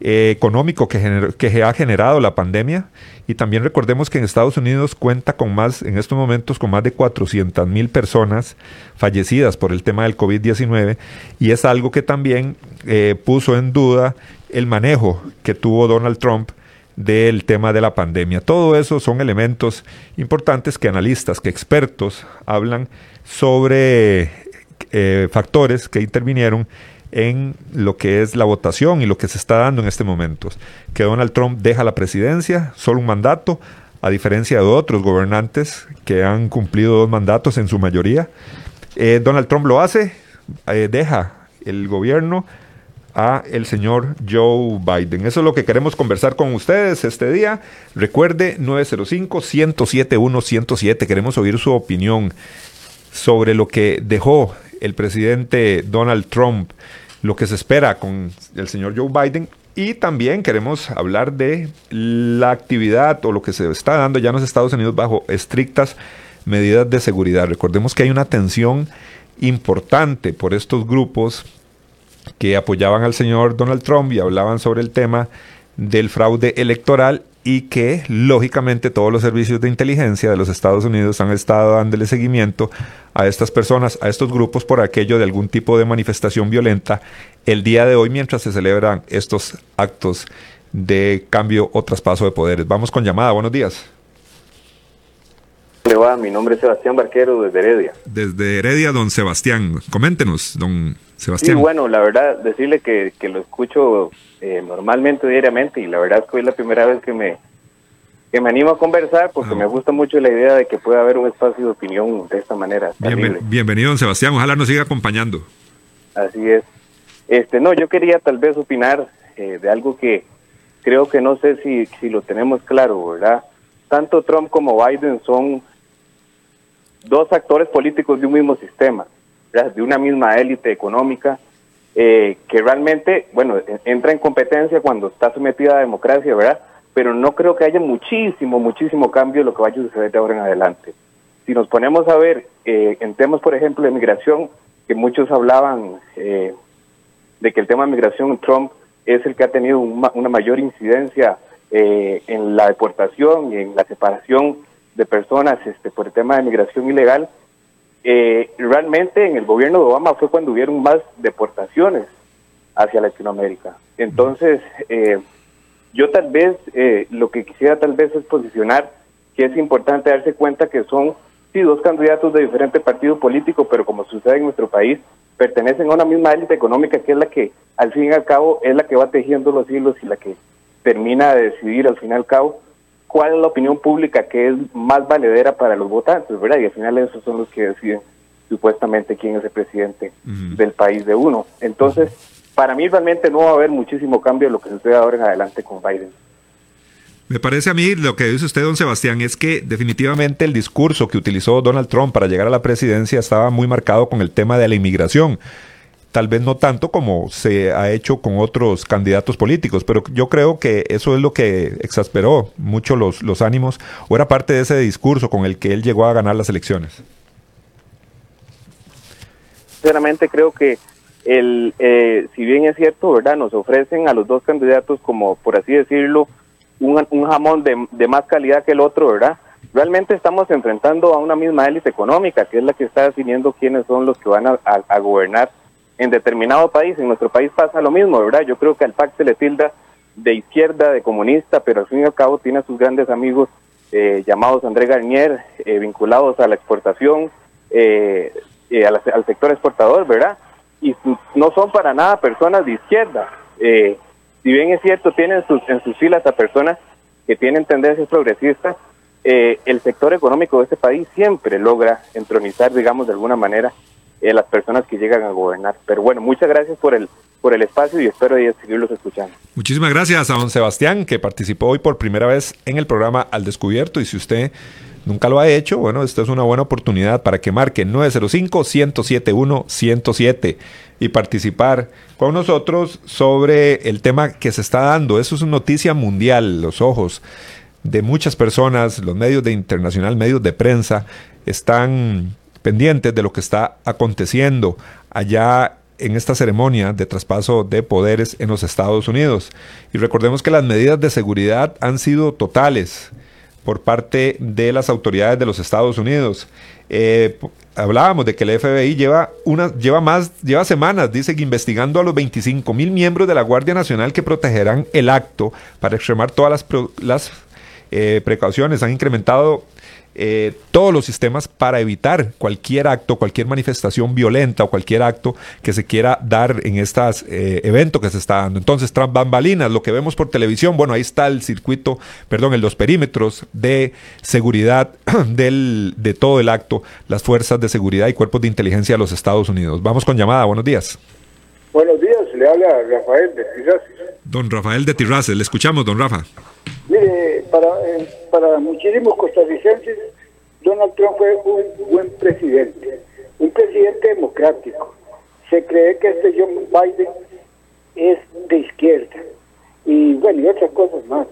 eh, económico que, que ha generado la pandemia. Y también recordemos que en Estados Unidos cuenta con más, en estos momentos, con más de 400 mil personas fallecidas por el tema del COVID-19. Y es algo que también eh, puso en duda el manejo que tuvo Donald Trump del tema de la pandemia. Todo eso son elementos importantes que analistas, que expertos hablan sobre eh, factores que intervinieron en lo que es la votación y lo que se está dando en este momento. Que Donald Trump deja la presidencia, solo un mandato, a diferencia de otros gobernantes que han cumplido dos mandatos en su mayoría. Eh, Donald Trump lo hace, eh, deja el gobierno a el señor Joe Biden. Eso es lo que queremos conversar con ustedes este día. Recuerde 905-107-107. Queremos oír su opinión sobre lo que dejó el presidente Donald Trump, lo que se espera con el señor Joe Biden y también queremos hablar de la actividad o lo que se está dando ya en los Estados Unidos bajo estrictas medidas de seguridad. Recordemos que hay una tensión importante por estos grupos que apoyaban al señor Donald Trump y hablaban sobre el tema del fraude electoral y que lógicamente todos los servicios de inteligencia de los Estados Unidos han estado dándole seguimiento a estas personas, a estos grupos por aquello de algún tipo de manifestación violenta el día de hoy mientras se celebran estos actos de cambio o traspaso de poderes. Vamos con llamada, buenos días. Le va? Mi nombre es Sebastián Barquero desde Heredia. Desde Heredia, don Sebastián. Coméntenos, don Sebastián. Sí, bueno, la verdad, decirle que, que lo escucho eh, normalmente, diariamente, y la verdad es que hoy es la primera vez que me, que me animo a conversar porque me gusta mucho la idea de que pueda haber un espacio de opinión de esta manera. bienvenido, don Sebastián. Ojalá nos siga acompañando. Así es. Este, no, yo quería tal vez opinar eh, de algo que creo que no sé si, si lo tenemos claro, ¿verdad? Tanto Trump como Biden son dos actores políticos de un mismo sistema, de una misma élite económica, eh, que realmente, bueno, entra en competencia cuando está sometida a democracia, ¿verdad? Pero no creo que haya muchísimo, muchísimo cambio en lo que vaya a suceder de ahora en adelante. Si nos ponemos a ver eh, en temas, por ejemplo, de migración, que muchos hablaban eh, de que el tema de migración Trump es el que ha tenido una mayor incidencia eh, en la deportación y en la separación de personas este, por el tema de migración ilegal, eh, realmente en el gobierno de Obama fue cuando hubieron más deportaciones hacia Latinoamérica. Entonces, eh, yo tal vez eh, lo que quisiera tal vez es posicionar que es importante darse cuenta que son sí dos candidatos de diferente partido político, pero como sucede en nuestro país, pertenecen a una misma élite económica que es la que al fin y al cabo es la que va tejiendo los hilos y la que termina de decidir al fin y al cabo cuál es la opinión pública que es más valedera para los votantes, ¿verdad? Y al final esos son los que deciden supuestamente quién es el presidente del país de uno. Entonces, para mí realmente no va a haber muchísimo cambio en lo que sucede ahora en adelante con Biden. Me parece a mí lo que dice usted, don Sebastián, es que definitivamente el discurso que utilizó Donald Trump para llegar a la presidencia estaba muy marcado con el tema de la inmigración. Tal vez no tanto como se ha hecho con otros candidatos políticos, pero yo creo que eso es lo que exasperó mucho los, los ánimos o era parte de ese discurso con el que él llegó a ganar las elecciones. Sinceramente creo que el, eh, si bien es cierto, ¿verdad? Nos ofrecen a los dos candidatos como, por así decirlo, un, un jamón de, de, más calidad que el otro, ¿verdad? Realmente estamos enfrentando a una misma élite económica, que es la que está definiendo quiénes son los que van a, a, gobernar en determinado país. En nuestro país pasa lo mismo, ¿verdad? Yo creo que al PAC se le tilda de izquierda, de comunista, pero al fin y al cabo tiene a sus grandes amigos eh, llamados André Garnier, eh, vinculados a la exportación, eh, al, al sector exportador, ¿verdad? Y no son para nada personas de izquierda. Eh, si bien es cierto, tienen sus, en sus filas a personas que tienen tendencias progresistas, eh, el sector económico de este país siempre logra entronizar, digamos, de alguna manera, eh, las personas que llegan a gobernar. Pero bueno, muchas gracias por el, por el espacio y espero seguirlos escuchando. Muchísimas gracias a don Sebastián, que participó hoy por primera vez en el programa Al Descubierto. Y si usted nunca lo ha hecho, bueno, esta es una buena oportunidad para que marque 905-107-107 y participar con nosotros sobre el tema que se está dando. Eso es una noticia mundial, los ojos de muchas personas, los medios de internacional, medios de prensa, están pendientes de lo que está aconteciendo allá en esta ceremonia de traspaso de poderes en los Estados Unidos. Y recordemos que las medidas de seguridad han sido totales por parte de las autoridades de los Estados Unidos. Eh, hablábamos de que el FBI lleva, una, lleva, más, lleva semanas, dice que investigando a los 25 mil miembros de la Guardia Nacional que protegerán el acto para extremar todas las, las eh, precauciones. Han incrementado eh, todos los sistemas para evitar cualquier acto, cualquier manifestación violenta o cualquier acto que se quiera dar en estos eh, eventos que se está dando. Entonces, tras bambalinas, lo que vemos por televisión, bueno, ahí está el circuito, perdón, en los perímetros de seguridad del, de todo el acto, las fuerzas de seguridad y cuerpos de inteligencia de los Estados Unidos. Vamos con llamada, buenos días. Buenos días, le habla Rafael de Tirraces. Don Rafael de Tirraces, le escuchamos, don Rafa. Mire, para, eh, para muchísimos costarricenses, Donald Trump fue un buen presidente, un presidente democrático. Se cree que este John Biden es de izquierda. Y bueno, y otras cosas más.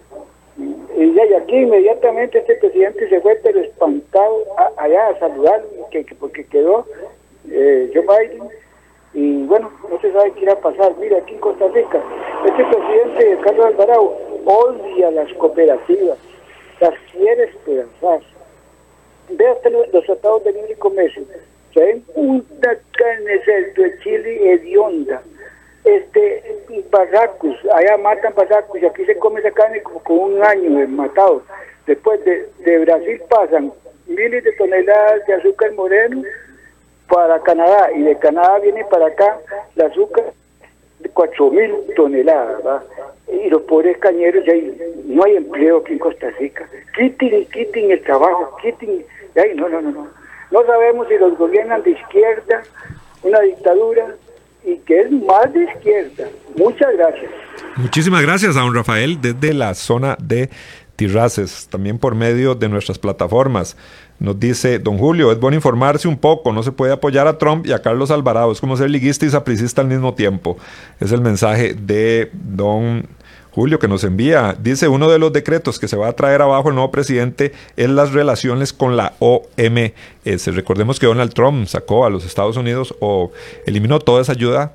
Y, aquí inmediatamente este presidente se fue, pero espantado allá a saludar, que, que porque quedó eh, Joe Biden y bueno, no se sabe qué irá a pasar. Mira, aquí en Costa Rica, este presidente Carlos Alvarado odia las cooperativas, las quiere esperanzar. Ve hasta los tratados de libre comercio, se ven una carne de Chile hedionda. Este, barracos, allá matan barracos y aquí se come esa carne como con un año de matado. Después de, de Brasil pasan miles de toneladas de azúcar moreno para Canadá y de Canadá viene para acá el azúcar de 4 mil toneladas ¿va? y los pobres cañeros ya hay, no hay empleo aquí en Costa Rica quiten quiten el trabajo quiten ay, no no no no no sabemos si los gobiernan de izquierda una dictadura y que es más de izquierda muchas gracias muchísimas gracias a don Rafael desde la zona de Tirraces, también por medio de nuestras plataformas. Nos dice, don Julio, es bueno informarse un poco, no se puede apoyar a Trump y a Carlos Alvarado, es como ser liguista y sapricista al mismo tiempo. Es el mensaje de don Julio que nos envía. Dice, uno de los decretos que se va a traer abajo el nuevo presidente es las relaciones con la OMS. Recordemos que Donald Trump sacó a los Estados Unidos o eliminó toda esa ayuda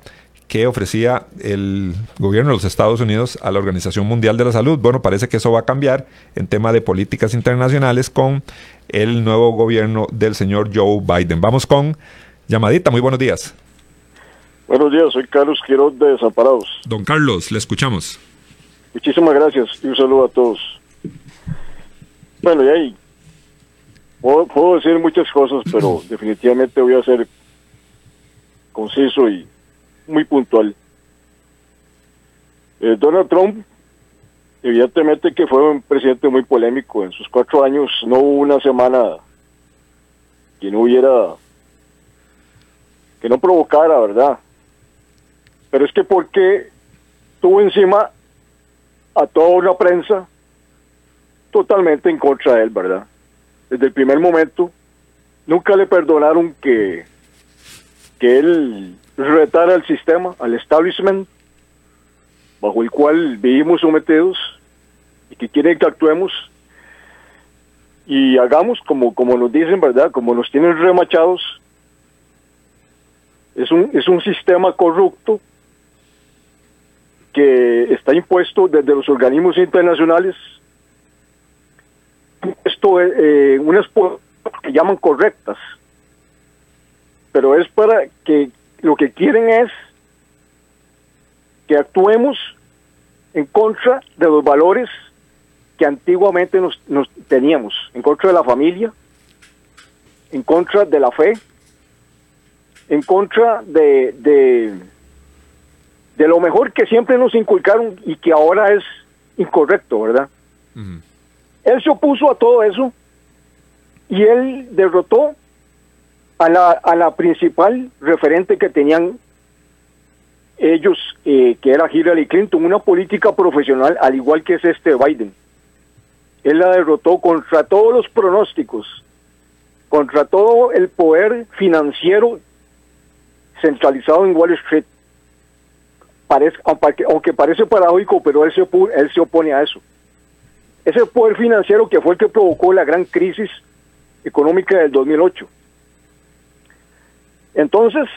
que ofrecía el gobierno de los Estados Unidos a la Organización Mundial de la Salud. Bueno, parece que eso va a cambiar en tema de políticas internacionales con el nuevo gobierno del señor Joe Biden. Vamos con llamadita. Muy buenos días. Buenos días, soy Carlos Quiroz de Desamparados. Don Carlos, le escuchamos. Muchísimas gracias y un saludo a todos. Bueno, y ahí puedo, puedo decir muchas cosas, pero definitivamente voy a ser conciso y muy puntual. Eh, Donald Trump, evidentemente que fue un presidente muy polémico. En sus cuatro años no hubo una semana que no hubiera, que no provocara, ¿verdad? Pero es que porque tuvo encima a toda una prensa totalmente en contra de él, ¿verdad? Desde el primer momento, nunca le perdonaron que, que él retara el sistema, al establishment, bajo el cual vivimos sometidos y que quieren que actuemos y hagamos como, como nos dicen, ¿verdad? Como nos tienen remachados. Es un, es un sistema corrupto que está impuesto desde los organismos internacionales, esto eh, unas que llaman correctas, pero es para que lo que quieren es que actuemos en contra de los valores que antiguamente nos, nos teníamos, en contra de la familia, en contra de la fe, en contra de, de, de lo mejor que siempre nos inculcaron y que ahora es incorrecto, ¿verdad? Él se opuso a todo eso y él derrotó a la, principal referente que tenían ellos, eh, que era Hillary Clinton, una política profesional al igual que es este Biden. Él la derrotó contra todos los pronósticos, contra todo el poder financiero centralizado en Wall Street. Aunque, parece paradójico, pero él se, él se opone a eso. Ese poder financiero que fue el que provocó la gran crisis económica del 2008. Entonces,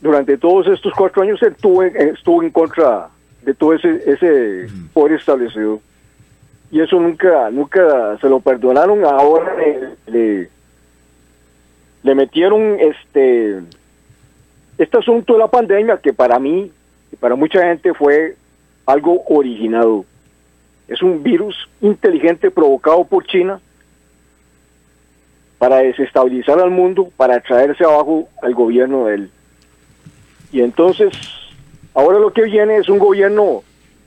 durante todos estos cuatro años él estuvo, estuvo en contra de todo ese, ese poder establecido. Y eso nunca, nunca se lo perdonaron. Ahora le, le, le metieron este, este asunto de la pandemia que para mí y para mucha gente fue algo originado. Es un virus inteligente provocado por China para desestabilizar al mundo, para traerse abajo al gobierno de él. Y entonces, ahora lo que viene es un gobierno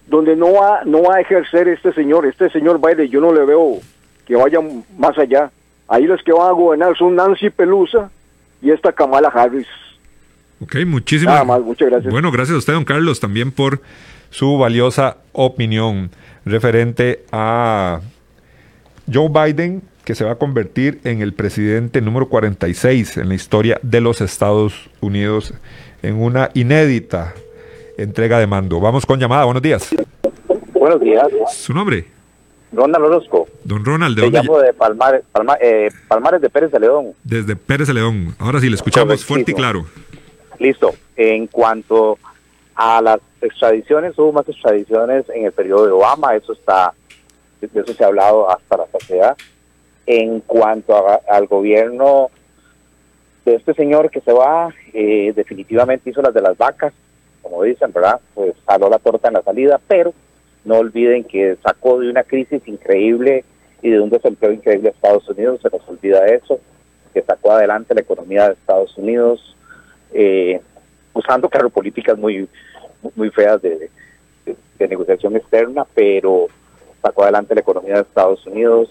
donde no va, no va a ejercer este señor, este señor Biden, yo no le veo que vaya más allá. Ahí los que van a gobernar son Nancy Pelusa y esta Kamala Harris. Ok, muchísimas Nada más, muchas gracias. Bueno, gracias a usted, don Carlos, también por su valiosa opinión referente a Joe Biden, que se va a convertir en el presidente número 46 en la historia de los Estados Unidos en una inédita entrega de mando. Vamos con llamada, buenos días. Buenos días. ¿Su nombre? Ronald Orozco. Don Ronald, ¿de Te dónde? llamo de Palma- eh, Palmares de Pérez de León. Desde Pérez de León. Ahora sí, le escuchamos Correctísimo. fuerte y claro. Listo. En cuanto a las extradiciones, hubo más extradiciones en el periodo de Obama, eso está, de eso se ha hablado hasta la saciedad. En cuanto a- al gobierno de este señor que se va, eh, definitivamente hizo las de las vacas, como dicen, ¿verdad? Pues jaló la torta en la salida, pero no olviden que sacó de una crisis increíble y de un desempleo increíble a Estados Unidos, se nos olvida eso, que sacó adelante la economía de Estados Unidos, eh, usando, claro, políticas muy, muy feas de negociación externa, pero sacó adelante la economía de Estados Unidos.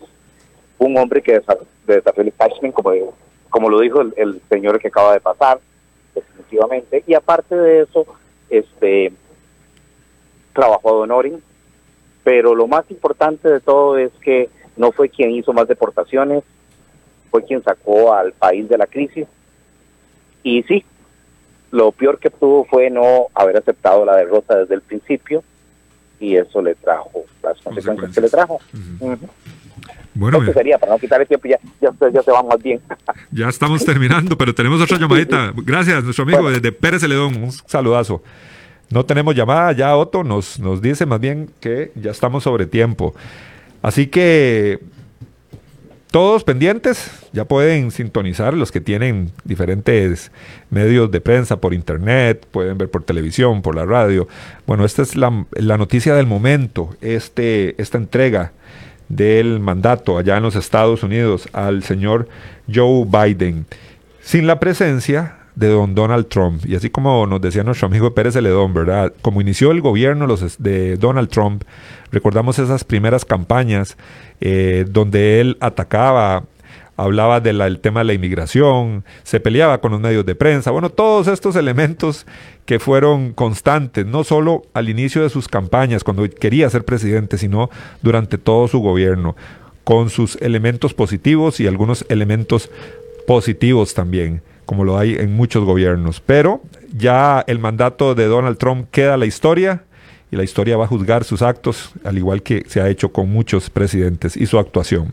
Un hombre que desa- de desarrolló el establishment, como, como lo dijo el, el señor que acaba de pasar, definitivamente. Y aparte de eso, este trabajó a Honoring, pero lo más importante de todo es que no fue quien hizo más deportaciones, fue quien sacó al país de la crisis. Y sí, lo peor que tuvo fue no haber aceptado la derrota desde el principio y eso le trajo las consecuencias que le trajo. Ujú. Bueno, Eso eh, sería, para no quitar el tiempo, ya, ya, ya se va más bien. ya estamos terminando, pero tenemos otra llamadita. Gracias, nuestro amigo desde Pérez de León. Un saludazo. No tenemos llamada, ya Otto nos, nos dice más bien que ya estamos sobre tiempo. Así que todos pendientes, ya pueden sintonizar los que tienen diferentes medios de prensa por internet, pueden ver por televisión, por la radio. Bueno, esta es la, la noticia del momento, este, esta entrega del mandato allá en los Estados Unidos al señor Joe Biden, sin la presencia de don Donald Trump. Y así como nos decía nuestro amigo Pérez Celedón, ¿verdad? Como inició el gobierno los, de Donald Trump, recordamos esas primeras campañas eh, donde él atacaba hablaba del tema de la inmigración, se peleaba con los medios de prensa, bueno, todos estos elementos que fueron constantes, no solo al inicio de sus campañas, cuando quería ser presidente, sino durante todo su gobierno, con sus elementos positivos y algunos elementos positivos también como lo hay en muchos gobiernos. Pero ya el mandato de Donald Trump queda la historia y la historia va a juzgar sus actos, al igual que se ha hecho con muchos presidentes y su actuación.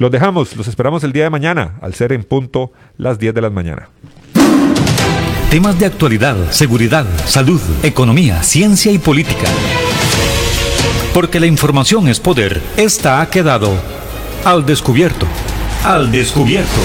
Los dejamos, los esperamos el día de mañana, al ser en punto las 10 de la mañana. Temas de actualidad, seguridad, salud, economía, ciencia y política. Porque la información es poder, esta ha quedado al descubierto. Al descubierto.